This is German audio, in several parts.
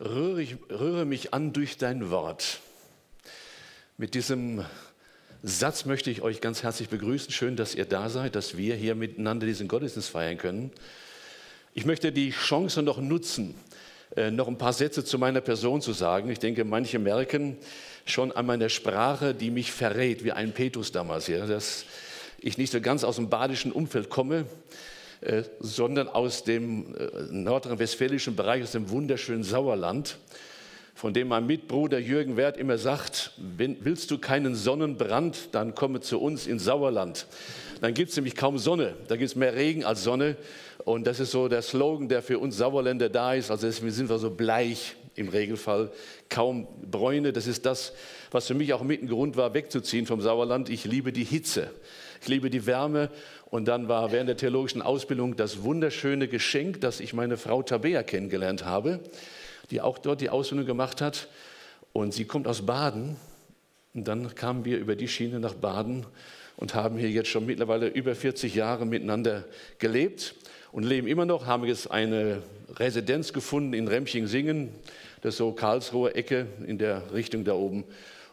rühre, ich, rühre mich an durch dein Wort. Mit diesem Satz möchte ich euch ganz herzlich begrüßen. Schön, dass ihr da seid, dass wir hier miteinander diesen Gottesdienst feiern können. Ich möchte die Chance noch nutzen, äh, noch ein paar Sätze zu meiner Person zu sagen. Ich denke, manche merken schon an meiner Sprache, die mich verrät, wie ein Petrus damals hier, dass ich nicht so ganz aus dem badischen Umfeld komme, sondern aus dem äh, nordrhein-westfälischen Bereich, aus dem wunderschönen Sauerland, von dem mein Mitbruder Jürgen Wert immer sagt, willst du keinen Sonnenbrand, dann komme zu uns ins Sauerland. Dann gibt es nämlich kaum Sonne, da gibt es mehr Regen als Sonne. Und das ist so der Slogan, der für uns Sauerländer da ist. Also deswegen sind wir so bleich im Regelfall, kaum Bräune. Das ist das, was für mich auch mit ein Grund war, wegzuziehen vom Sauerland. Ich liebe die Hitze, ich liebe die Wärme und dann war während der theologischen Ausbildung das wunderschöne Geschenk, dass ich meine Frau Tabea kennengelernt habe, die auch dort die Ausbildung gemacht hat. Und sie kommt aus Baden. Und dann kamen wir über die Schiene nach Baden und haben hier jetzt schon mittlerweile über 40 Jahre miteinander gelebt und leben immer noch. Haben jetzt eine Residenz gefunden in Remching-Singen, das ist so Karlsruher Ecke in der Richtung da oben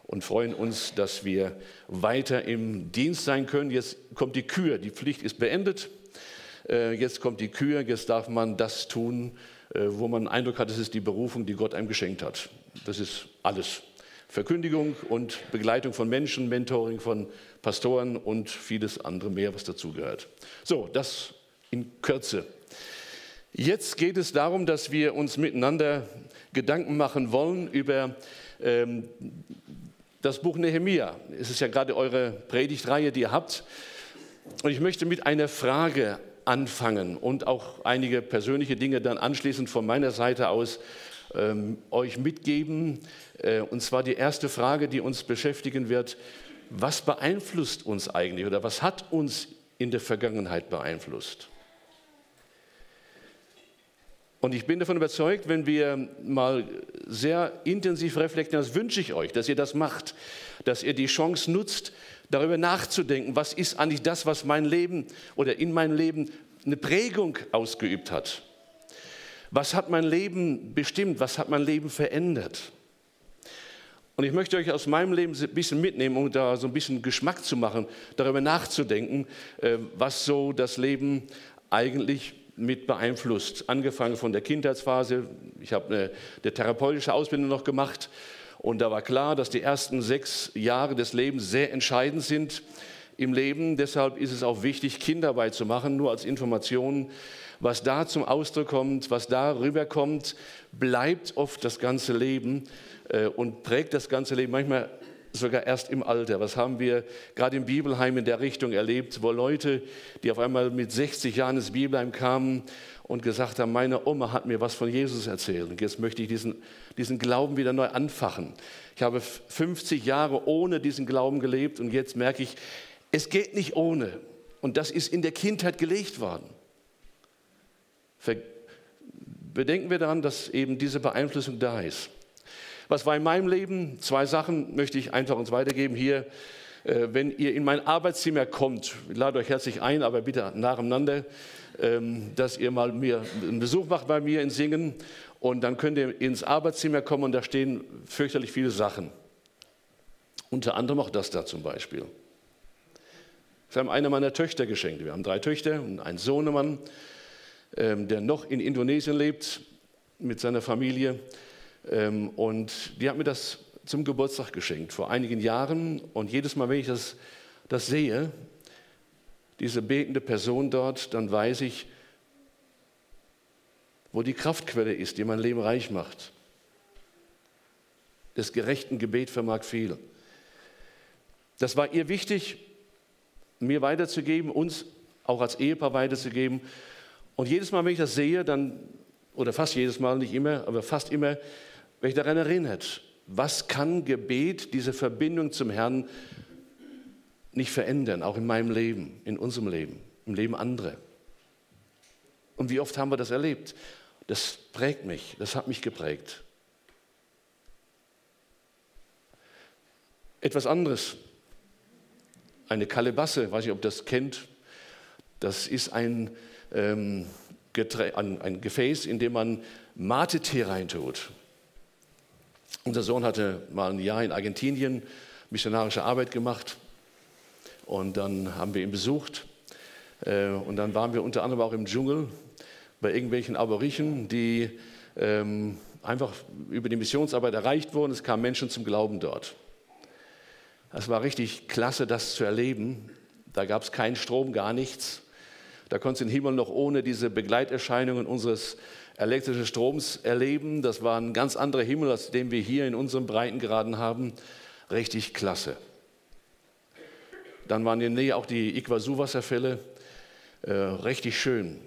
und freuen uns, dass wir weiter im Dienst sein können. Jetzt kommt die Kür, die Pflicht ist beendet. Äh, jetzt kommt die Kür, jetzt darf man das tun, äh, wo man den Eindruck hat, es ist die Berufung, die Gott einem geschenkt hat. Das ist alles. Verkündigung und Begleitung von Menschen, Mentoring von Pastoren und vieles andere mehr, was dazugehört. So, das in Kürze. Jetzt geht es darum, dass wir uns miteinander Gedanken machen wollen über ähm, das Buch Nehemia. Es ist ja gerade eure Predigtreihe, die ihr habt. Und ich möchte mit einer Frage anfangen und auch einige persönliche Dinge dann anschließend von meiner Seite aus ähm, euch mitgeben. Äh, und zwar die erste Frage, die uns beschäftigen wird. Was beeinflusst uns eigentlich oder was hat uns in der Vergangenheit beeinflusst? Und ich bin davon überzeugt, wenn wir mal sehr intensiv reflektieren, das wünsche ich euch, dass ihr das macht, dass ihr die Chance nutzt, darüber nachzudenken, was ist eigentlich das, was mein Leben oder in meinem Leben eine Prägung ausgeübt hat. Was hat mein Leben bestimmt? Was hat mein Leben verändert? Und ich möchte euch aus meinem Leben ein bisschen mitnehmen, um da so ein bisschen Geschmack zu machen, darüber nachzudenken, äh, was so das Leben eigentlich mit beeinflusst. Angefangen von der Kindheitsphase. Ich habe eine, eine therapeutische Ausbildung noch gemacht und da war klar, dass die ersten sechs Jahre des Lebens sehr entscheidend sind im Leben. Deshalb ist es auch wichtig, Kinderarbeit zu machen, nur als Information. Was da zum Ausdruck kommt, was da rüberkommt, bleibt oft das ganze Leben äh, und prägt das ganze Leben. Manchmal sogar erst im Alter. Was haben wir gerade im Bibelheim in der Richtung erlebt, wo Leute, die auf einmal mit 60 Jahren ins Bibelheim kamen und gesagt haben, meine Oma hat mir was von Jesus erzählt und jetzt möchte ich diesen, diesen Glauben wieder neu anfachen. Ich habe 50 Jahre ohne diesen Glauben gelebt und jetzt merke ich, es geht nicht ohne. Und das ist in der Kindheit gelegt worden. Bedenken wir daran, dass eben diese Beeinflussung da ist. Was war in meinem Leben? Zwei Sachen möchte ich einfach uns weitergeben hier. Äh, wenn ihr in mein Arbeitszimmer kommt, ich lade euch herzlich ein, aber bitte nacheinander, ähm, dass ihr mal mir einen Besuch macht bei mir in Singen und dann könnt ihr ins Arbeitszimmer kommen und da stehen fürchterlich viele Sachen. Unter anderem auch das da zum Beispiel. Das haben eine meiner Töchter geschenkt. Wir haben drei Töchter und einen Sohnemann, ähm, der noch in Indonesien lebt mit seiner Familie. Ähm, und die hat mir das zum Geburtstag geschenkt vor einigen Jahren. Und jedes Mal, wenn ich das, das sehe, diese betende Person dort, dann weiß ich, wo die Kraftquelle ist, die mein Leben reich macht. Des gerechten Gebet vermag viel. Das war ihr wichtig, mir weiterzugeben, uns auch als Ehepaar weiterzugeben. Und jedes Mal, wenn ich das sehe, dann, oder fast jedes Mal, nicht immer, aber fast immer, wenn ich daran erinnert, was kann Gebet, diese Verbindung zum Herrn nicht verändern, auch in meinem Leben, in unserem Leben, im Leben anderer. Und wie oft haben wir das erlebt? Das prägt mich, das hat mich geprägt. Etwas anderes, eine Kalebasse, weiß ich, ob das kennt. Das ist ein, ähm, ein, ein Gefäß, in dem man Mate-Tee reintut. Unser Sohn hatte mal ein Jahr in Argentinien missionarische Arbeit gemacht und dann haben wir ihn besucht äh, und dann waren wir unter anderem auch im Dschungel bei irgendwelchen Aborichen, die ähm, einfach über die Missionsarbeit erreicht wurden. Es kamen Menschen zum Glauben dort. Es war richtig klasse, das zu erleben. Da gab es keinen Strom, gar nichts. Da konntest du den Himmel noch ohne diese Begleiterscheinungen unseres elektrischen Stroms erleben. Das war ein ganz anderer Himmel, als den wir hier in unserem Breitengraden haben. Richtig klasse. Dann waren in der Nähe auch die Iguazu-Wasserfälle. Äh, richtig schön.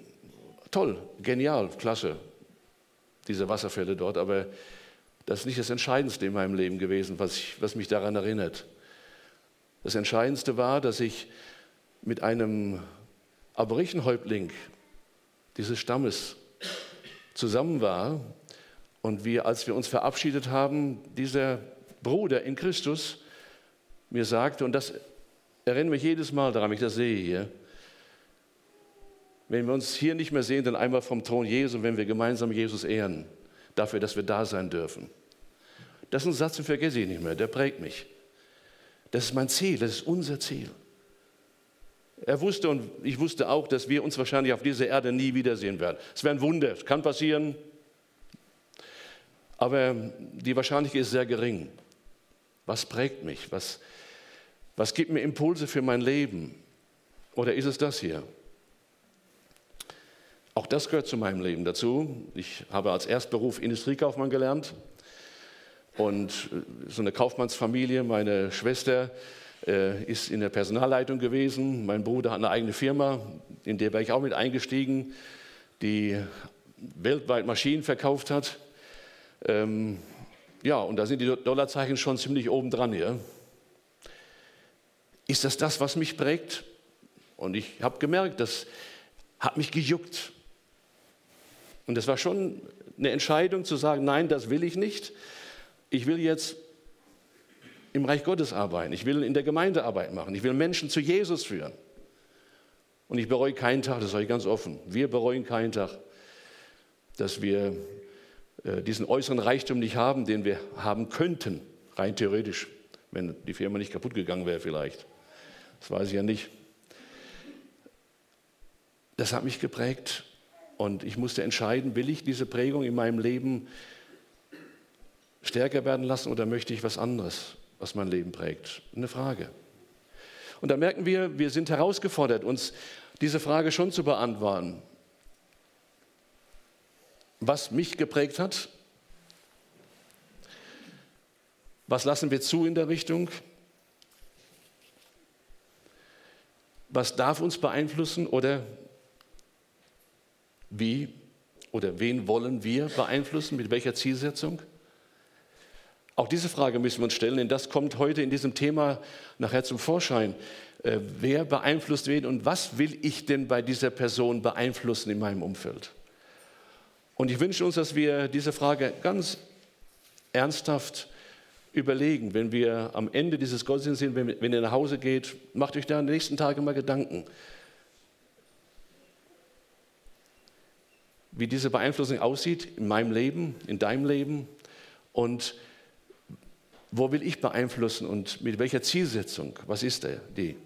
Toll, genial, klasse, diese Wasserfälle dort. Aber das ist nicht das Entscheidendste in meinem Leben gewesen, was, ich, was mich daran erinnert. Das Entscheidendste war, dass ich mit einem Aborichenhäuptling dieses Stammes zusammen war und wir, als wir uns verabschiedet haben, dieser Bruder in Christus mir sagte, und das erinnere mich jedes Mal daran, wenn ich das sehe hier, wenn wir uns hier nicht mehr sehen, dann einmal vom Thron Jesu, wenn wir gemeinsam Jesus ehren, dafür, dass wir da sein dürfen. Das ist ein Satz, den vergesse ich nicht mehr, der prägt mich. Das ist mein Ziel, das ist unser Ziel. Er wusste und ich wusste auch, dass wir uns wahrscheinlich auf dieser Erde nie wiedersehen werden. Es wäre ein Wunder, es kann passieren, aber die Wahrscheinlichkeit ist sehr gering. Was prägt mich? Was, was gibt mir Impulse für mein Leben? Oder ist es das hier? Auch das gehört zu meinem Leben dazu. Ich habe als Erstberuf Industriekaufmann gelernt und so eine Kaufmannsfamilie, meine Schwester äh, ist in der Personalleitung gewesen. Mein Bruder hat eine eigene Firma, in der wäre ich auch mit eingestiegen, die weltweit Maschinen verkauft hat. Ähm, ja, und da sind die Dollarzeichen schon ziemlich oben dran hier. Ist das das, was mich prägt? Und ich habe gemerkt, das hat mich gejuckt. Und das war schon eine Entscheidung zu sagen, nein, das will ich nicht. Ich will jetzt im Reich Gottes arbeiten. Ich will in der Gemeinde Arbeit machen. Ich will Menschen zu Jesus führen. Und ich bereue keinen Tag, das sage ich ganz offen. Wir bereuen keinen Tag, dass wir äh, diesen äußeren Reichtum nicht haben, den wir haben könnten, rein theoretisch, wenn die Firma nicht kaputt gegangen wäre vielleicht. Das weiß ich ja nicht. Das hat mich geprägt und ich musste entscheiden, will ich diese Prägung in meinem Leben stärker werden lassen oder möchte ich was anderes? Was mein Leben prägt? Eine Frage. Und da merken wir, wir sind herausgefordert, uns diese Frage schon zu beantworten. Was mich geprägt hat? Was lassen wir zu in der Richtung? Was darf uns beeinflussen oder wie oder wen wollen wir beeinflussen, mit welcher Zielsetzung? Auch diese Frage müssen wir uns stellen, denn das kommt heute in diesem Thema nachher zum Vorschein. Äh, wer beeinflusst wen und was will ich denn bei dieser Person beeinflussen in meinem Umfeld? Und ich wünsche uns, dass wir diese Frage ganz ernsthaft überlegen, wenn wir am Ende dieses Gottesdienstes sind, wenn, wenn ihr nach Hause geht, macht euch da in den nächsten Tagen mal Gedanken, wie diese Beeinflussung aussieht in meinem Leben, in deinem Leben und wo will ich beeinflussen und mit welcher Zielsetzung? Was ist der, die?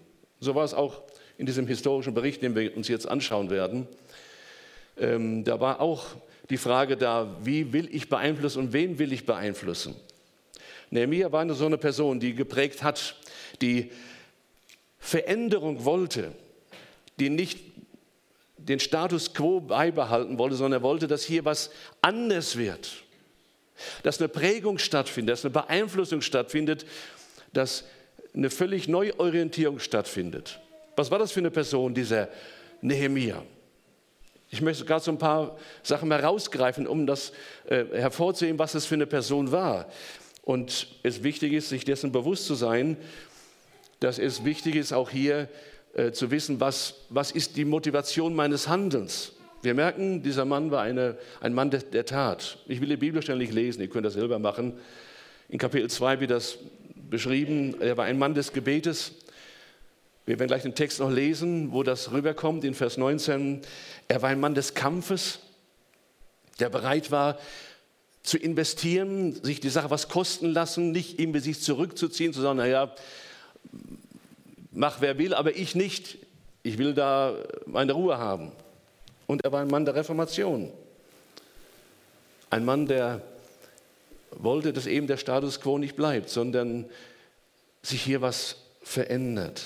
So war es auch in diesem historischen Bericht, den wir uns jetzt anschauen werden. Ähm, da war auch die Frage da, wie will ich beeinflussen und wen will ich beeinflussen? Nehemiah war so eine Person, die geprägt hat, die Veränderung wollte, die nicht den Status quo beibehalten wollte, sondern er wollte, dass hier was anders wird dass eine Prägung stattfindet, dass eine Beeinflussung stattfindet, dass eine völlig Neuorientierung stattfindet. Was war das für eine Person, dieser Nehemia? Ich möchte gerade so ein paar Sachen herausgreifen, um das äh, hervorzuheben, was das für eine Person war. Und es wichtig ist, sich dessen bewusst zu sein, dass es wichtig ist, auch hier äh, zu wissen, was, was ist die Motivation meines Handelns. Wir merken, dieser Mann war eine, ein Mann der, der Tat. Ich will die Bibelstelle nicht lesen, ihr könnt das selber machen. In Kapitel 2 wird das beschrieben. Er war ein Mann des Gebetes. Wir werden gleich den Text noch lesen, wo das rüberkommt in Vers 19. Er war ein Mann des Kampfes, der bereit war zu investieren, sich die Sache was kosten lassen, nicht irgendwie sich zurückzuziehen, zu sagen, naja, mach wer will, aber ich nicht. Ich will da meine Ruhe haben. Und er war ein Mann der Reformation. Ein Mann, der wollte, dass eben der Status quo nicht bleibt, sondern sich hier was verändert.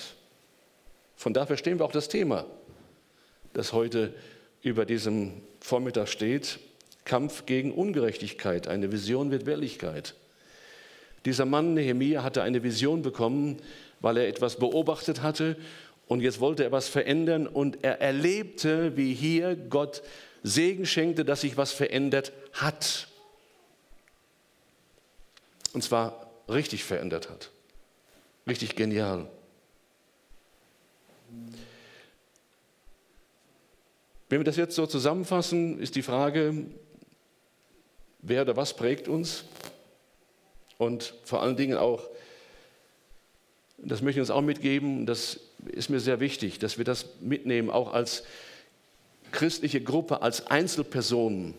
Von daher verstehen wir auch das Thema, das heute über diesem Vormittag steht. Kampf gegen Ungerechtigkeit. Eine Vision wird Wirklichkeit. Dieser Mann, Nehemiah, hatte eine Vision bekommen, weil er etwas beobachtet hatte und jetzt wollte er was verändern und er erlebte, wie hier Gott Segen schenkte, dass sich was verändert hat. Und zwar richtig verändert hat. Richtig genial. Wenn wir das jetzt so zusammenfassen, ist die Frage, wer oder was prägt uns? Und vor allen Dingen auch, das möchte ich uns auch mitgeben, das ist mir sehr wichtig, dass wir das mitnehmen, auch als christliche Gruppe, als Einzelpersonen,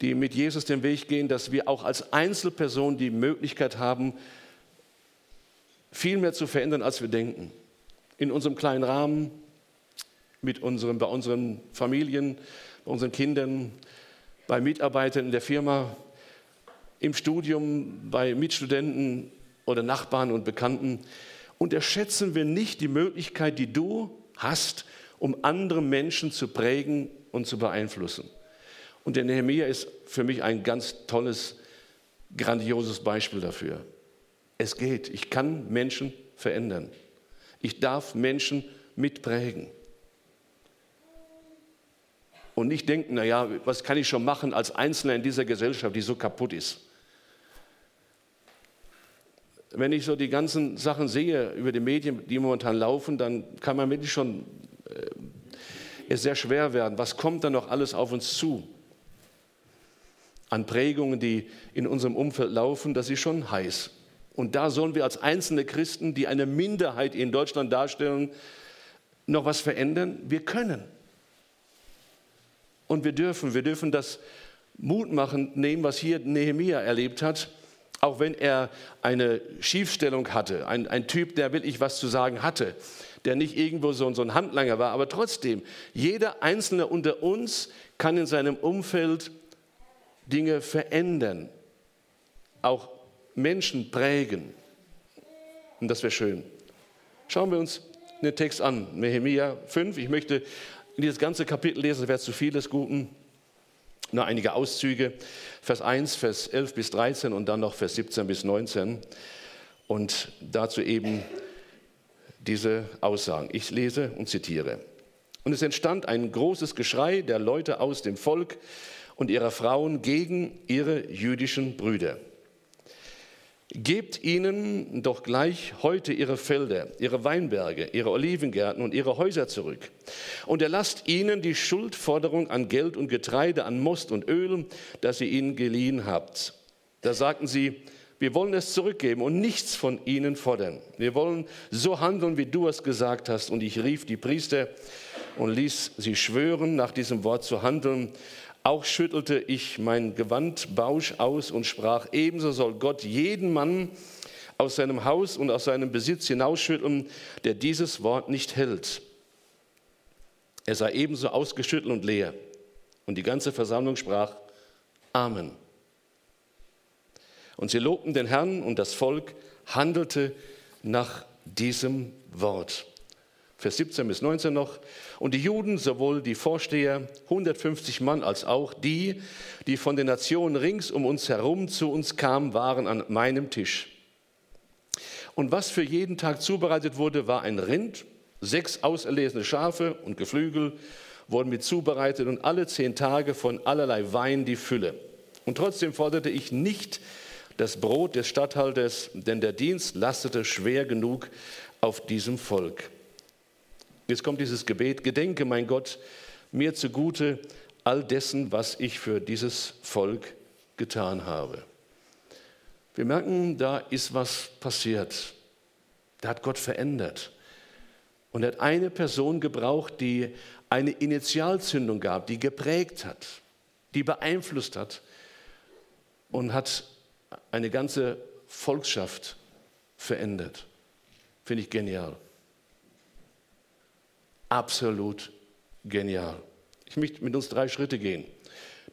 die mit Jesus den Weg gehen, dass wir auch als Einzelpersonen die Möglichkeit haben, viel mehr zu verändern, als wir denken. In unserem kleinen Rahmen, mit unseren, bei unseren Familien, bei unseren Kindern, bei Mitarbeitern in der Firma, im Studium, bei Mitstudenten oder Nachbarn und Bekannten. Unterschätzen wir nicht die Möglichkeit, die du hast, um andere Menschen zu prägen und zu beeinflussen. Und der Nehemiah ist für mich ein ganz tolles, grandioses Beispiel dafür. Es geht. Ich kann Menschen verändern. Ich darf Menschen mitprägen. Und nicht denken, naja, was kann ich schon machen als Einzelner in dieser Gesellschaft, die so kaputt ist. Wenn ich so die ganzen Sachen sehe über die Medien, die momentan laufen, dann kann man wirklich schon äh, sehr schwer werden. Was kommt da noch alles auf uns zu? An Prägungen, die in unserem Umfeld laufen, das ist schon heiß. Und da sollen wir als einzelne Christen, die eine Minderheit in Deutschland darstellen, noch was verändern? Wir können. Und wir dürfen, wir dürfen das mutmachend nehmen, was hier Nehemia erlebt hat, auch wenn er eine Schiefstellung hatte, ein, ein Typ, der wirklich was zu sagen hatte, der nicht irgendwo so, so ein Handlanger war, aber trotzdem, jeder Einzelne unter uns kann in seinem Umfeld Dinge verändern, auch Menschen prägen. Und das wäre schön. Schauen wir uns den Text an, Nehemia 5. Ich möchte dieses ganze Kapitel lesen, das wäre zu viel des Guten. Nur einige Auszüge. Vers 1, Vers 11 bis 13 und dann noch Vers 17 bis 19. Und dazu eben diese Aussagen. Ich lese und zitiere. Und es entstand ein großes Geschrei der Leute aus dem Volk und ihrer Frauen gegen ihre jüdischen Brüder. Gebt ihnen doch gleich heute ihre Felder, ihre Weinberge, ihre Olivengärten und ihre Häuser zurück. Und erlasst ihnen die Schuldforderung an Geld und Getreide, an Most und Öl, das ihr ihnen geliehen habt. Da sagten sie, wir wollen es zurückgeben und nichts von ihnen fordern. Wir wollen so handeln, wie du es gesagt hast. Und ich rief die Priester und ließ sie schwören, nach diesem Wort zu handeln. Auch schüttelte ich mein Gewandbausch aus und sprach, ebenso soll Gott jeden Mann aus seinem Haus und aus seinem Besitz hinausschütteln, der dieses Wort nicht hält. Er sei ebenso ausgeschüttelt und leer. Und die ganze Versammlung sprach, Amen. Und sie lobten den Herrn und das Volk handelte nach diesem Wort. Vers 17 bis 19 noch. Und die Juden, sowohl die Vorsteher, 150 Mann, als auch die, die von den Nationen rings um uns herum zu uns kamen, waren an meinem Tisch. Und was für jeden Tag zubereitet wurde, war ein Rind, sechs auserlesene Schafe und Geflügel wurden mit zubereitet und alle zehn Tage von allerlei Wein die Fülle. Und trotzdem forderte ich nicht das Brot des Statthalters, denn der Dienst lastete schwer genug auf diesem Volk. Jetzt kommt dieses Gebet, gedenke mein Gott mir zugute all dessen, was ich für dieses Volk getan habe. Wir merken, da ist was passiert. Da hat Gott verändert. Und er hat eine Person gebraucht, die eine Initialzündung gab, die geprägt hat, die beeinflusst hat, und hat eine ganze Volksschaft verändert. Finde ich genial. Absolut genial. Ich möchte mit uns drei Schritte gehen,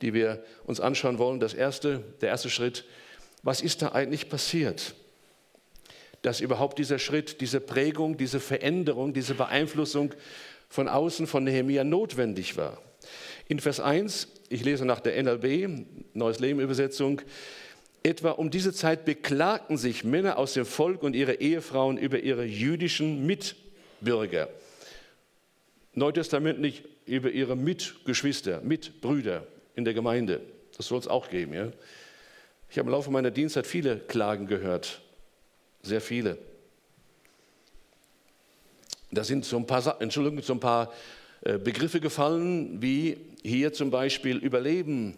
die wir uns anschauen wollen. Das erste, der erste Schritt, was ist da eigentlich passiert? Dass überhaupt dieser Schritt, diese Prägung, diese Veränderung, diese Beeinflussung von außen von Nehemia notwendig war. In Vers 1, ich lese nach der NLB, Neues Leben Übersetzung, etwa um diese Zeit beklagten sich Männer aus dem Volk und ihre Ehefrauen über ihre jüdischen Mitbürger. Neutestamentlich über ihre Mitgeschwister, Mitbrüder in der Gemeinde. Das soll es auch geben. Ja? Ich habe im Laufe meiner Dienstzeit viele Klagen gehört, sehr viele. Da sind so ein paar, Entschuldigung, so ein paar äh, Begriffe gefallen, wie hier zum Beispiel Überleben,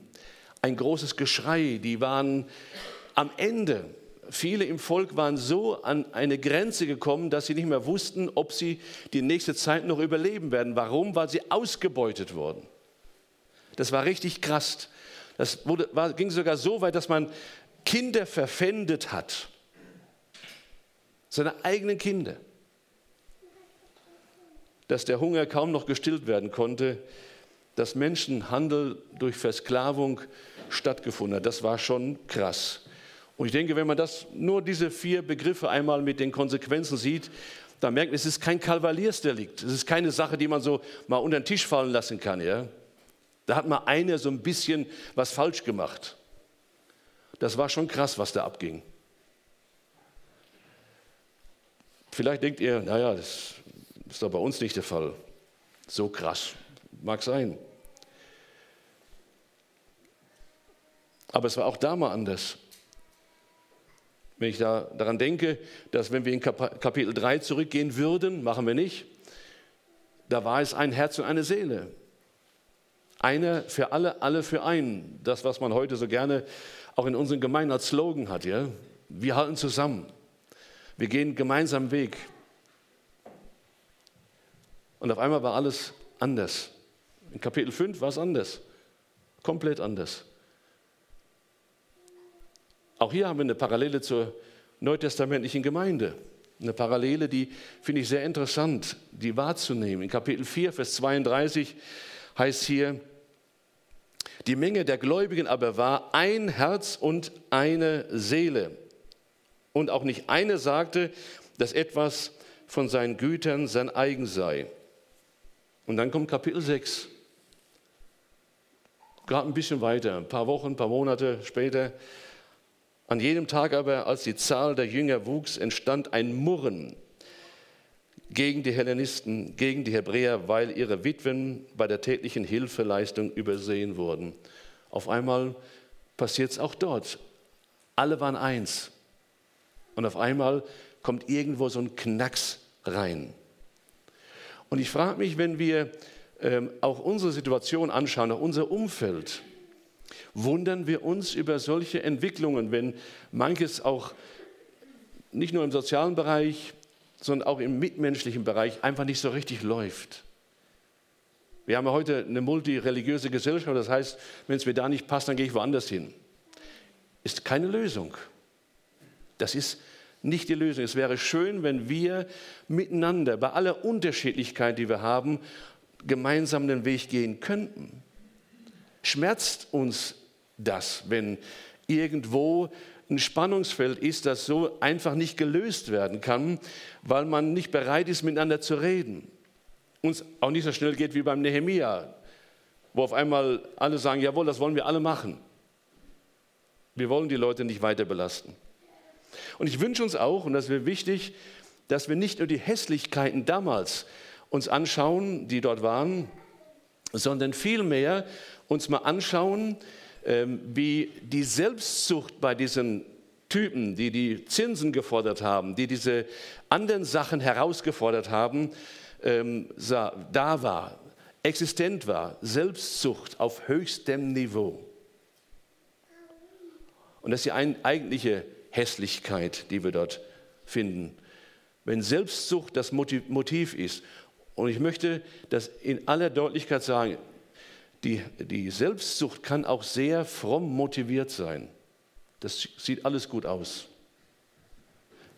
ein großes Geschrei, die waren am Ende. Viele im Volk waren so an eine Grenze gekommen, dass sie nicht mehr wussten, ob sie die nächste Zeit noch überleben werden. Warum? Weil sie ausgebeutet wurden. Das war richtig krass. Das wurde, war, ging sogar so weit, dass man Kinder verpfändet hat. Seine eigenen Kinder dass der Hunger kaum noch gestillt werden konnte, dass Menschenhandel durch Versklavung stattgefunden hat. Das war schon krass. Und ich denke, wenn man das nur diese vier Begriffe einmal mit den Konsequenzen sieht, dann merkt man, es ist kein Kavaliersdelikt. Es ist keine Sache, die man so mal unter den Tisch fallen lassen kann. Ja? Da hat mal einer so ein bisschen was falsch gemacht. Das war schon krass, was da abging. Vielleicht denkt ihr, naja, das ist doch bei uns nicht der Fall. So krass. Mag sein. Aber es war auch da mal anders. Wenn ich da daran denke, dass wenn wir in Kapitel 3 zurückgehen würden, machen wir nicht, da war es ein Herz und eine Seele. Einer für alle, alle für einen. Das, was man heute so gerne auch in unseren Gemeinden als Slogan hat. Ja? Wir halten zusammen. Wir gehen gemeinsam Weg. Und auf einmal war alles anders. In Kapitel 5 war es anders. Komplett anders. Auch hier haben wir eine Parallele zur neutestamentlichen Gemeinde. Eine Parallele, die finde ich sehr interessant, die wahrzunehmen. In Kapitel 4, Vers 32 heißt hier, die Menge der Gläubigen aber war ein Herz und eine Seele. Und auch nicht eine sagte, dass etwas von seinen Gütern sein eigen sei. Und dann kommt Kapitel 6. Gerade ein bisschen weiter, ein paar Wochen, ein paar Monate später. An jedem Tag aber, als die Zahl der Jünger wuchs, entstand ein Murren gegen die Hellenisten, gegen die Hebräer, weil ihre Witwen bei der täglichen Hilfeleistung übersehen wurden. Auf einmal passiert es auch dort. Alle waren eins. Und auf einmal kommt irgendwo so ein Knacks rein. Und ich frage mich, wenn wir ähm, auch unsere Situation anschauen, auch unser Umfeld, wundern wir uns über solche Entwicklungen, wenn manches auch nicht nur im sozialen Bereich, sondern auch im mitmenschlichen Bereich einfach nicht so richtig läuft. Wir haben ja heute eine multireligiöse Gesellschaft, das heißt, wenn es mir da nicht passt, dann gehe ich woanders hin. Ist keine Lösung. Das ist nicht die Lösung. Es wäre schön, wenn wir miteinander, bei aller Unterschiedlichkeit, die wir haben, gemeinsam den Weg gehen könnten. Schmerzt uns das, wenn irgendwo ein Spannungsfeld ist, das so einfach nicht gelöst werden kann, weil man nicht bereit ist, miteinander zu reden. Uns auch nicht so schnell geht wie beim Nehemia, wo auf einmal alle sagen, jawohl, das wollen wir alle machen. Wir wollen die Leute nicht weiter belasten. Und ich wünsche uns auch, und das wäre wichtig, dass wir nicht nur die Hässlichkeiten damals uns anschauen, die dort waren, sondern vielmehr uns mal anschauen, wie die Selbstsucht bei diesen Typen, die die Zinsen gefordert haben, die diese anderen Sachen herausgefordert haben, ähm, da war, existent war, Selbstsucht auf höchstem Niveau. Und das ist die eigentliche Hässlichkeit, die wir dort finden. Wenn Selbstsucht das Motiv ist, und ich möchte das in aller Deutlichkeit sagen, die, die Selbstsucht kann auch sehr fromm motiviert sein. Das sieht alles gut aus.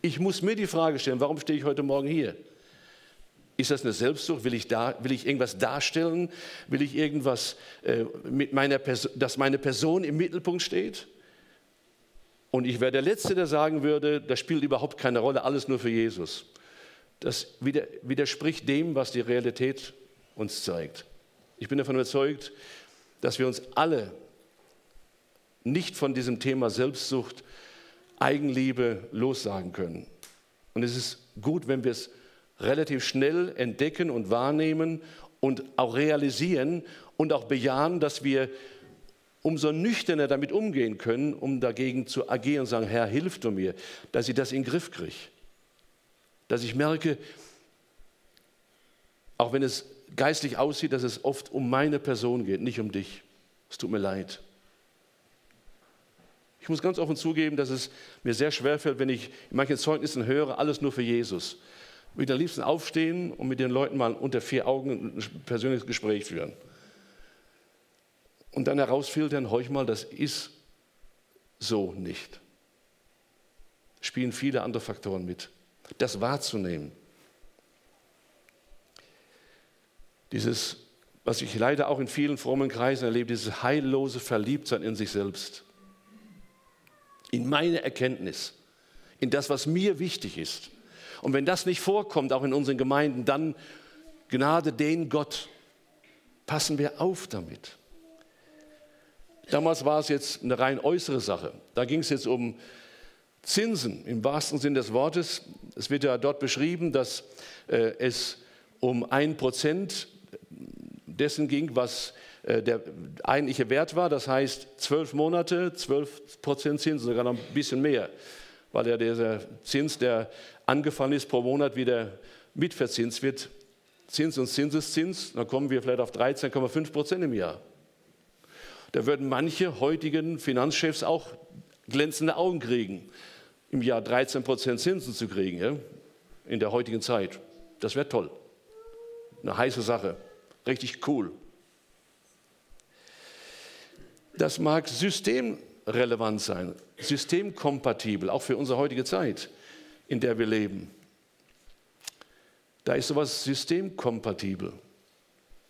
Ich muss mir die Frage stellen, warum stehe ich heute Morgen hier? Ist das eine Selbstsucht? Will ich, da, will ich irgendwas darstellen? Will ich irgendwas, äh, mit meiner Person, dass meine Person im Mittelpunkt steht? Und ich wäre der Letzte, der sagen würde, das spielt überhaupt keine Rolle, alles nur für Jesus. Das widerspricht dem, was die Realität uns zeigt. Ich bin davon überzeugt, dass wir uns alle nicht von diesem Thema Selbstsucht, Eigenliebe lossagen können. Und es ist gut, wenn wir es relativ schnell entdecken und wahrnehmen und auch realisieren und auch bejahen, dass wir umso nüchterner damit umgehen können, um dagegen zu agieren und sagen, Herr, hilf du mir, dass ich das in den Griff kriege. Dass ich merke, auch wenn es geistlich aussieht, dass es oft um meine Person geht, nicht um dich. Es tut mir leid. Ich muss ganz offen zugeben, dass es mir sehr schwer fällt, wenn ich in manchen Zeugnissen höre, alles nur für Jesus würde am liebsten aufstehen und mit den Leuten mal unter vier Augen ein persönliches Gespräch führen. Und dann herausfiltern, horch mal, das ist so nicht. Spielen viele andere Faktoren mit. Das wahrzunehmen. Dieses, was ich leider auch in vielen frommen Kreisen erlebe, dieses heillose Verliebtsein in sich selbst. In meine Erkenntnis, in das, was mir wichtig ist und wenn das nicht vorkommt, auch in unseren Gemeinden, dann Gnade den Gott. Passen wir auf damit. Damals war es jetzt eine rein äußere Sache. Da ging es jetzt um Zinsen im wahrsten Sinn des Wortes. Es wird ja dort beschrieben, dass äh, es um ein Prozent dessen ging, was äh, der eigentliche Wert war. Das heißt, zwölf Monate, zwölf Prozent Zinsen, sogar noch ein bisschen mehr, weil ja dieser Zins, der angefallen ist, pro Monat wieder mitverzinst wird, Zins und Zinseszins, dann kommen wir vielleicht auf 13,5 Prozent im Jahr. Da würden manche heutigen Finanzchefs auch glänzende Augen kriegen, im Jahr 13 Prozent Zinsen zu kriegen, ja? in der heutigen Zeit. Das wäre toll. Eine heiße Sache. Richtig cool. Das mag systemrelevant sein, systemkompatibel, auch für unsere heutige Zeit in der wir leben. Da ist sowas systemkompatibel,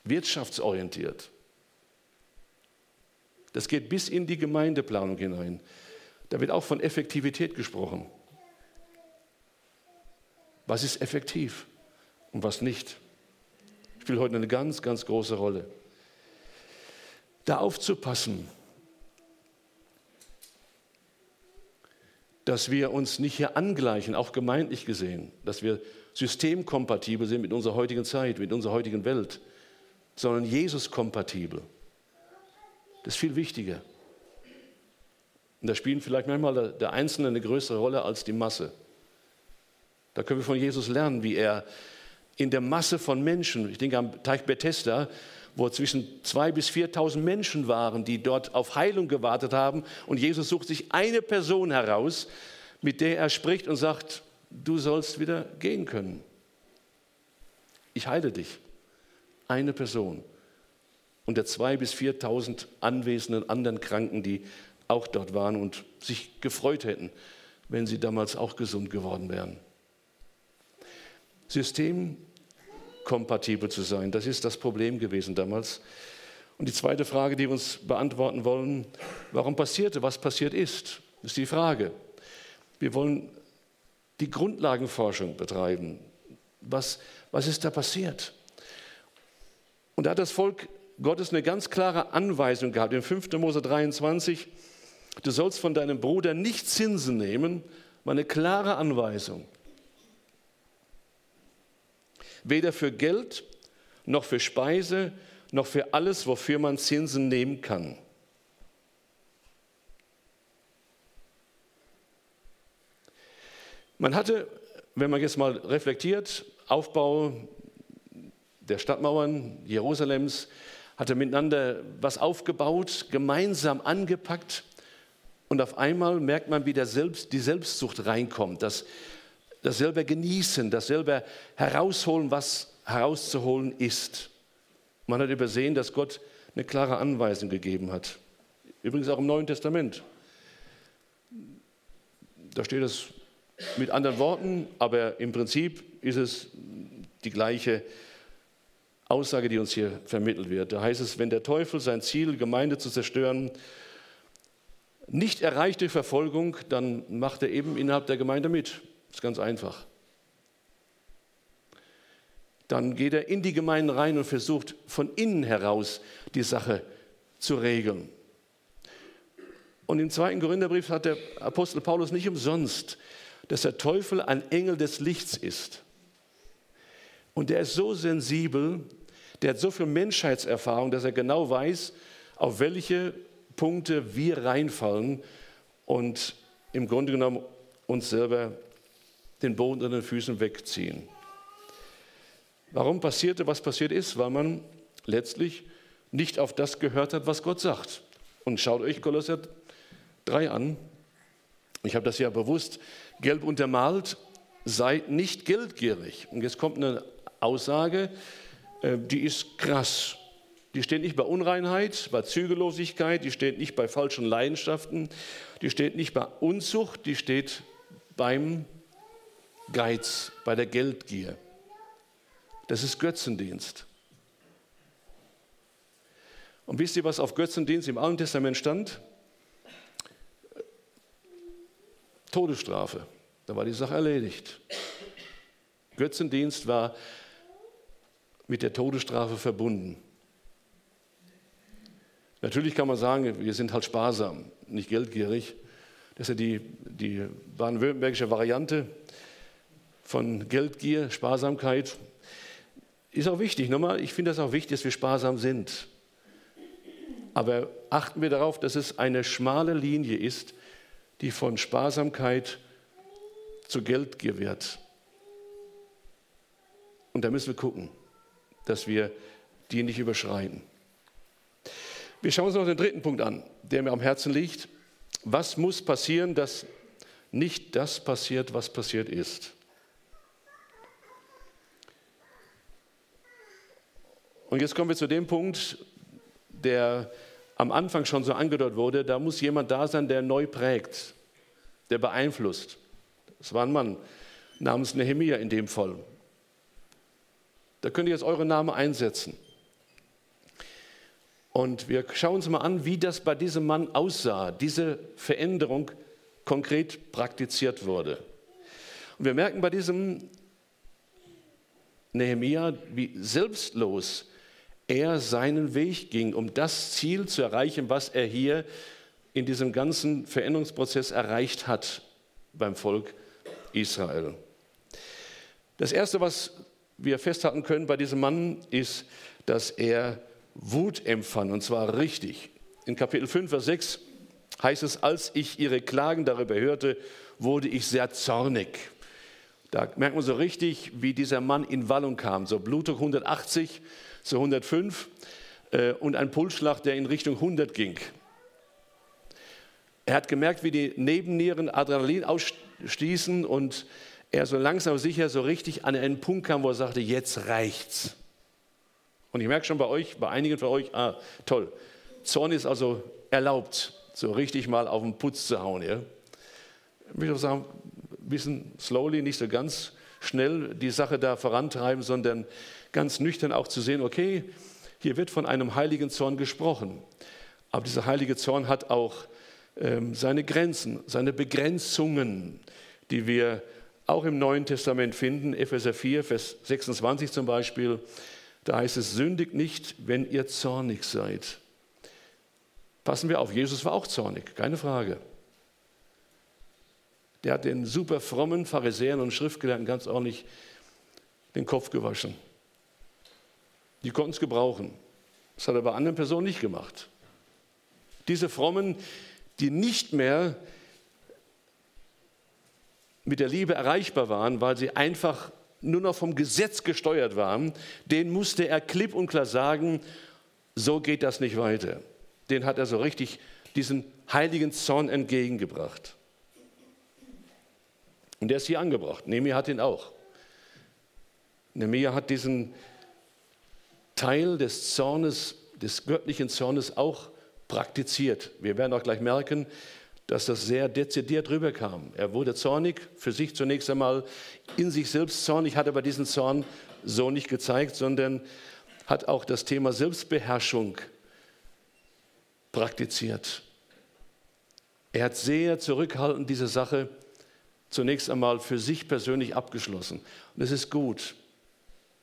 wirtschaftsorientiert. Das geht bis in die Gemeindeplanung hinein. Da wird auch von Effektivität gesprochen. Was ist effektiv und was nicht? Spielt heute eine ganz, ganz große Rolle. Da aufzupassen, dass wir uns nicht hier angleichen, auch gemeindlich gesehen, dass wir systemkompatibel sind mit unserer heutigen Zeit, mit unserer heutigen Welt, sondern Jesus-kompatibel. Das ist viel wichtiger. Und da spielen vielleicht manchmal der Einzelne eine größere Rolle als die Masse. Da können wir von Jesus lernen, wie er in der Masse von Menschen, ich denke am Teich Bethesda, wo zwischen 2.000 bis 4.000 Menschen waren, die dort auf Heilung gewartet haben. Und Jesus sucht sich eine Person heraus, mit der er spricht und sagt, du sollst wieder gehen können. Ich heile dich. Eine Person. Unter 2.000 bis 4.000 anwesenden anderen Kranken, die auch dort waren und sich gefreut hätten, wenn sie damals auch gesund geworden wären. System kompatibel zu sein. Das ist das Problem gewesen damals. Und die zweite Frage, die wir uns beantworten wollen, warum passierte, was passiert ist, ist die Frage. Wir wollen die Grundlagenforschung betreiben. Was, was ist da passiert? Und da hat das Volk Gottes eine ganz klare Anweisung gehabt. In 5. Mose 23, du sollst von deinem Bruder nicht Zinsen nehmen, war eine klare Anweisung weder für Geld noch für Speise noch für alles, wofür man Zinsen nehmen kann. Man hatte, wenn man jetzt mal reflektiert, Aufbau der Stadtmauern Jerusalems, hatte miteinander was aufgebaut, gemeinsam angepackt und auf einmal merkt man, wie der Selbst, die Selbstsucht reinkommt, dass das selber genießen, das selber herausholen, was herauszuholen ist. Man hat übersehen, dass Gott eine klare Anweisung gegeben hat. Übrigens auch im Neuen Testament. Da steht es mit anderen Worten, aber im Prinzip ist es die gleiche Aussage, die uns hier vermittelt wird. Da heißt es, wenn der Teufel sein Ziel, Gemeinde zu zerstören, nicht erreicht durch Verfolgung, dann macht er eben innerhalb der Gemeinde mit. Das ist ganz einfach. Dann geht er in die Gemeinden rein und versucht von innen heraus die Sache zu regeln. Und im zweiten Korintherbrief hat der Apostel Paulus nicht umsonst, dass der Teufel ein Engel des Lichts ist. Und der ist so sensibel, der hat so viel Menschheitserfahrung, dass er genau weiß, auf welche Punkte wir reinfallen und im Grunde genommen uns selber den Boden unter den Füßen wegziehen. Warum passierte, was passiert ist? Weil man letztlich nicht auf das gehört hat, was Gott sagt. Und schaut euch Kolosser 3 an. Ich habe das ja bewusst gelb untermalt. Seid nicht geldgierig. Und jetzt kommt eine Aussage, äh, die ist krass. Die steht nicht bei Unreinheit, bei Zügellosigkeit, die steht nicht bei falschen Leidenschaften, die steht nicht bei Unzucht, die steht beim Geiz, bei der Geldgier. Das ist Götzendienst. Und wisst ihr, was auf Götzendienst im Alten Testament stand? Todesstrafe. Da war die Sache erledigt. Götzendienst war mit der Todesstrafe verbunden. Natürlich kann man sagen, wir sind halt sparsam, nicht geldgierig. Das ist ja die, die baden-württembergische Variante von Geldgier, Sparsamkeit. Ist auch wichtig. Nochmal, ich finde das auch wichtig, dass wir sparsam sind. Aber achten wir darauf, dass es eine schmale Linie ist, die von Sparsamkeit zu Geldgier wird. Und da müssen wir gucken, dass wir die nicht überschreiten. Wir schauen uns noch den dritten Punkt an, der mir am Herzen liegt. Was muss passieren, dass nicht das passiert, was passiert ist? Und jetzt kommen wir zu dem Punkt, der am Anfang schon so angedeutet wurde, da muss jemand da sein, der neu prägt, der beeinflusst. Es war ein Mann namens Nehemia in dem Fall. Da könnt ihr jetzt eure Namen einsetzen. Und wir schauen uns mal an, wie das bei diesem Mann aussah, diese Veränderung konkret praktiziert wurde. Und wir merken bei diesem Nehemia, wie selbstlos er seinen Weg ging, um das Ziel zu erreichen, was er hier in diesem ganzen Veränderungsprozess erreicht hat beim Volk Israel. Das Erste, was wir festhalten können bei diesem Mann, ist, dass er Wut empfand, und zwar richtig. In Kapitel 5, Vers 6 heißt es, als ich ihre Klagen darüber hörte, wurde ich sehr zornig. Da merkt man so richtig, wie dieser Mann in Wallung kam. So Blutdruck 180 zu 105 äh, und ein Pulsschlag, der in Richtung 100 ging. Er hat gemerkt, wie die Nebennieren Adrenalin ausstießen und er so langsam sicher so richtig an einen Punkt kam, wo er sagte, jetzt reicht's. Und ich merke schon bei euch, bei einigen von euch, ah, toll, Zorn ist also erlaubt, so richtig mal auf den Putz zu hauen. Ja? Ich auch sagen, ein bisschen slowly, nicht so ganz schnell die Sache da vorantreiben, sondern ganz nüchtern auch zu sehen, okay, hier wird von einem heiligen Zorn gesprochen. Aber dieser heilige Zorn hat auch ähm, seine Grenzen, seine Begrenzungen, die wir auch im Neuen Testament finden. Epheser 4, Vers 26 zum Beispiel. Da heißt es, sündigt nicht, wenn ihr zornig seid. Passen wir auf, Jesus war auch zornig, keine Frage. Der hat den super frommen Pharisäern und Schriftgelehrten ganz ordentlich den Kopf gewaschen. Die konnten es gebrauchen. Das hat er bei anderen Personen nicht gemacht. Diese Frommen, die nicht mehr mit der Liebe erreichbar waren, weil sie einfach nur noch vom Gesetz gesteuert waren, den musste er klipp und klar sagen, so geht das nicht weiter. Den hat er so richtig diesen heiligen Zorn entgegengebracht. Und der ist hier angebracht. Nehemiah hat ihn auch. Nehemiah hat diesen Teil des Zornes, des göttlichen Zornes auch praktiziert. Wir werden auch gleich merken, dass das sehr dezidiert rüberkam. Er wurde zornig, für sich zunächst einmal in sich selbst zornig, hat aber diesen Zorn so nicht gezeigt, sondern hat auch das Thema Selbstbeherrschung praktiziert. Er hat sehr zurückhaltend diese Sache zunächst einmal für sich persönlich abgeschlossen. Und es ist gut,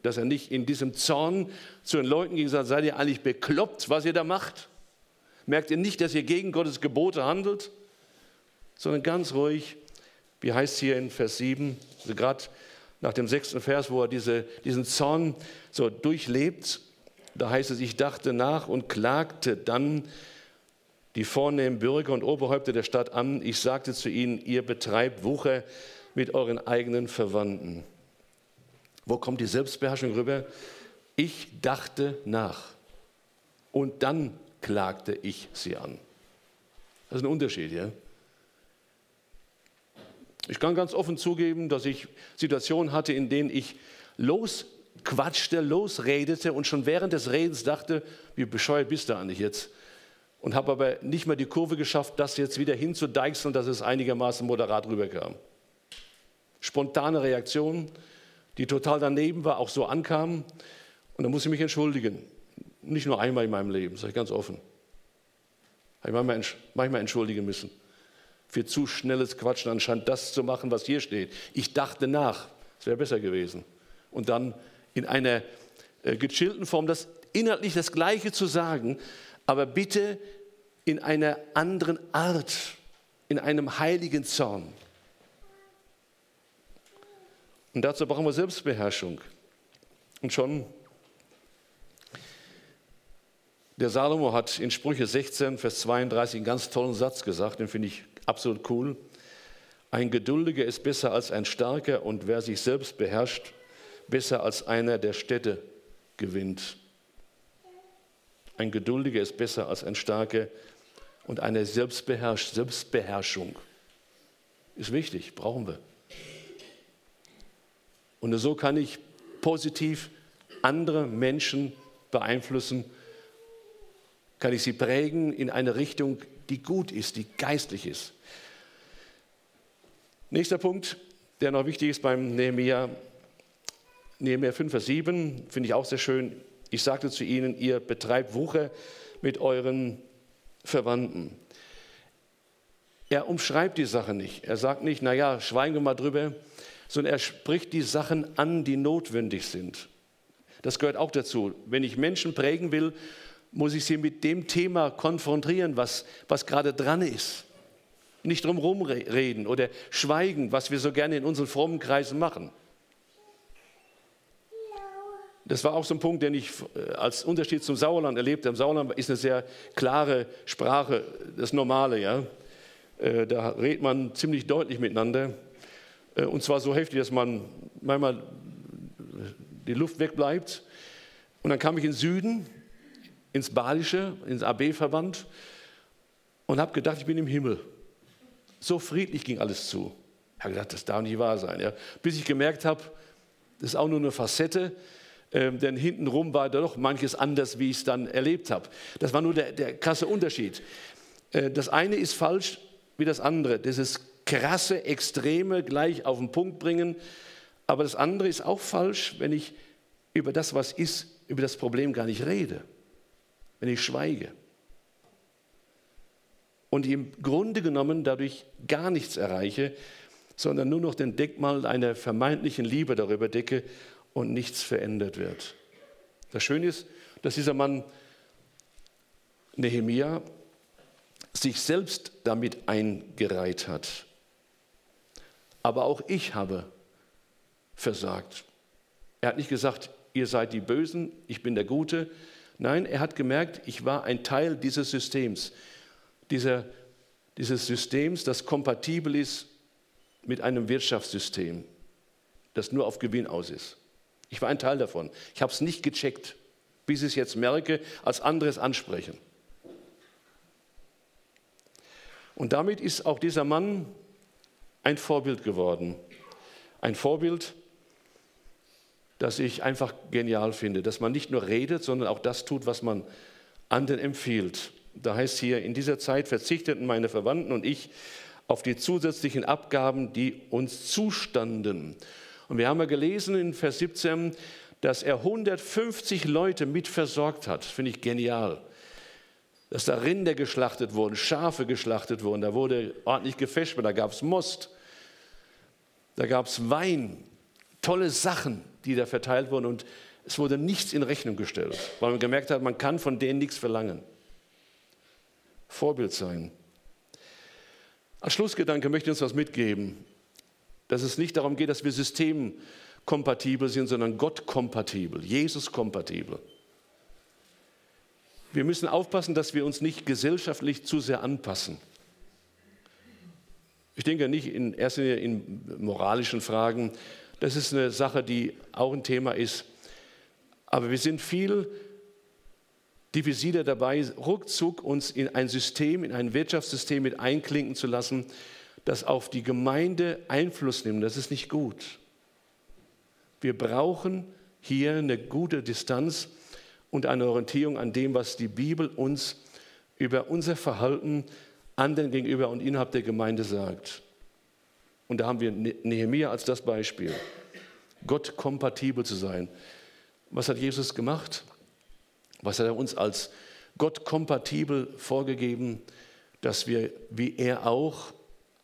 dass er nicht in diesem Zorn zu den Leuten ging und sagt, seid ihr eigentlich bekloppt, was ihr da macht? Merkt ihr nicht, dass ihr gegen Gottes Gebote handelt? Sondern ganz ruhig, wie heißt es hier in Vers 7, also gerade nach dem sechsten Vers, wo er diese, diesen Zorn so durchlebt, da heißt es, ich dachte nach und klagte dann die vornehmen Bürger und Oberhäupter der Stadt an. Ich sagte zu ihnen, ihr betreibt Wucher mit euren eigenen Verwandten. Wo kommt die Selbstbeherrschung rüber? Ich dachte nach und dann klagte ich sie an. Das ist ein Unterschied, ja? Ich kann ganz offen zugeben, dass ich Situationen hatte, in denen ich losquatschte, losredete und schon während des Redens dachte, wie bescheuert bist du eigentlich jetzt? und habe aber nicht mehr die Kurve geschafft, das jetzt wieder hinzudeichseln, dass es einigermaßen moderat rüberkam. Spontane Reaktion, die total daneben war, auch so ankam. Und da muss ich mich entschuldigen. Nicht nur einmal in meinem Leben, sage ich ganz offen. Habe ich manchmal entschuldigen müssen. Für zu schnelles Quatschen, anscheinend das zu machen, was hier steht. Ich dachte nach, es wäre besser gewesen. Und dann in einer äh, gechillten Form das inhaltlich das Gleiche zu sagen, aber bitte in einer anderen Art, in einem heiligen Zorn. Und dazu brauchen wir Selbstbeherrschung. Und schon, der Salomo hat in Sprüche 16, Vers 32 einen ganz tollen Satz gesagt, den finde ich absolut cool. Ein Geduldiger ist besser als ein Starker und wer sich selbst beherrscht, besser als einer, der Städte gewinnt. Ein Geduldiger ist besser als ein Starker und eine Selbstbeherrsch Selbstbeherrschung ist wichtig, brauchen wir. Und so kann ich positiv andere Menschen beeinflussen, kann ich sie prägen in eine Richtung, die gut ist, die geistlich ist. Nächster Punkt, der noch wichtig ist beim Nehemiah, Nehemiah 5, Vers 7, finde ich auch sehr schön. Ich sagte zu ihnen, ihr betreibt Wucher mit euren Verwandten. Er umschreibt die Sache nicht. Er sagt nicht, naja, schweigen wir mal drüber, sondern er spricht die Sachen an, die notwendig sind. Das gehört auch dazu. Wenn ich Menschen prägen will, muss ich sie mit dem Thema konfrontieren, was, was gerade dran ist. Nicht drum reden oder schweigen, was wir so gerne in unseren frommen Kreisen machen. Das war auch so ein Punkt, den ich äh, als Unterschied zum Sauerland erlebte. Im Sauerland ist eine sehr klare Sprache, das Normale. Ja? Äh, da redet man ziemlich deutlich miteinander. Äh, und zwar so heftig, dass man manchmal die Luft wegbleibt. Und dann kam ich in den Süden, ins Badische, ins AB-Verband und habe gedacht, ich bin im Himmel. So friedlich ging alles zu. Ich habe gedacht, das darf nicht wahr sein. Ja? Bis ich gemerkt habe, das ist auch nur eine Facette ähm, denn hintenrum war da doch manches anders, wie ich es dann erlebt habe. Das war nur der, der krasse Unterschied. Äh, das eine ist falsch wie das andere. Das ist krasse Extreme gleich auf den Punkt bringen. Aber das andere ist auch falsch, wenn ich über das, was ist, über das Problem gar nicht rede. Wenn ich schweige. Und im Grunde genommen dadurch gar nichts erreiche, sondern nur noch den Deckmal einer vermeintlichen Liebe darüber decke und nichts verändert wird. Das Schöne ist, dass dieser Mann Nehemia sich selbst damit eingereiht hat. Aber auch ich habe versagt. Er hat nicht gesagt, ihr seid die Bösen, ich bin der Gute. Nein, er hat gemerkt, ich war ein Teil dieses Systems, dieser, dieses Systems, das kompatibel ist mit einem Wirtschaftssystem, das nur auf Gewinn aus ist. Ich war ein Teil davon. Ich habe es nicht gecheckt, bis ich es jetzt merke, als andere es ansprechen. Und damit ist auch dieser Mann ein Vorbild geworden. Ein Vorbild, das ich einfach genial finde, dass man nicht nur redet, sondern auch das tut, was man anderen empfiehlt. Da heißt hier, in dieser Zeit verzichteten meine Verwandten und ich auf die zusätzlichen Abgaben, die uns zustanden. Und wir haben ja gelesen in Vers 17, dass er 150 Leute mit versorgt hat. Finde ich genial. Dass da Rinder geschlachtet wurden, Schafe geschlachtet wurden, da wurde ordentlich gefischt, da gab es Most, da gab es Wein, tolle Sachen, die da verteilt wurden und es wurde nichts in Rechnung gestellt, weil man gemerkt hat, man kann von denen nichts verlangen. Vorbild sein. Als Schlussgedanke möchte ich uns was mitgeben, dass es nicht darum geht, dass wir systemkompatibel sind, sondern Gottkompatibel, Jesus-kompatibel. Wir müssen aufpassen, dass wir uns nicht gesellschaftlich zu sehr anpassen. Ich denke nicht in erster Linie in moralischen Fragen. Das ist eine Sache, die auch ein Thema ist. Aber wir sind viel diffiziler dabei, ruckzuck uns in ein System, in ein Wirtschaftssystem mit einklinken zu lassen, das auf die Gemeinde Einfluss nimmt. Das ist nicht gut. Wir brauchen hier eine gute Distanz und eine Orientierung an dem, was die Bibel uns über unser Verhalten anderen gegenüber und innerhalb der Gemeinde sagt. Und da haben wir ne-, Nehemiah als das Beispiel. Gott kompatibel zu sein. Was hat Jesus gemacht? Was hat er uns als Gott kompatibel vorgegeben, dass wir wie er auch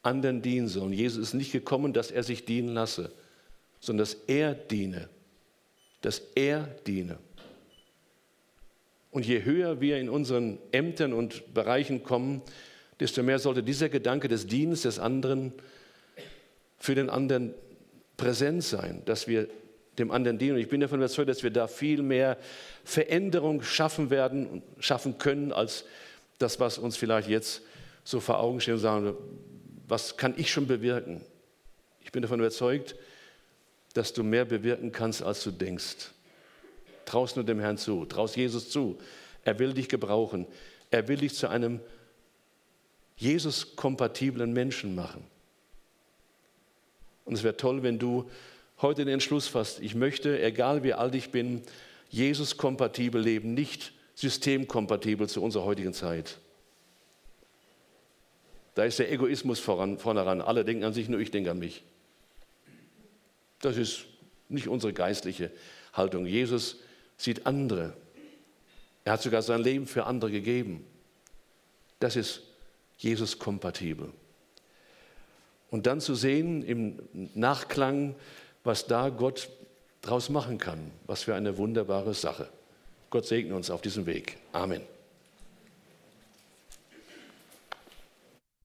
anderen dienen sollen? Jesus ist nicht gekommen, dass er sich dienen lasse, sondern dass er diene. Dass er diene. Und je höher wir in unseren Ämtern und Bereichen kommen, desto mehr sollte dieser Gedanke des Dienens des anderen für den anderen präsent sein, dass wir dem anderen dienen. Und ich bin davon überzeugt, dass wir da viel mehr Veränderung schaffen werden schaffen können, als das, was uns vielleicht jetzt so vor Augen steht und sagen, was kann ich schon bewirken? Ich bin davon überzeugt, dass du mehr bewirken kannst, als du denkst. Traust nur dem Herrn zu, traust Jesus zu. Er will dich gebrauchen. Er will dich zu einem Jesus-kompatiblen Menschen machen. Und es wäre toll, wenn du heute den Entschluss fasst, ich möchte, egal wie alt ich bin, Jesus-kompatibel leben, nicht systemkompatibel zu unserer heutigen Zeit. Da ist der Egoismus voran, vorne ran. Alle denken an sich, nur ich denke an mich. Das ist nicht unsere geistliche Haltung. Jesus sieht andere. Er hat sogar sein Leben für andere gegeben. Das ist Jesus kompatibel. Und dann zu sehen im Nachklang, was da Gott draus machen kann. Was für eine wunderbare Sache. Gott segne uns auf diesem Weg. Amen.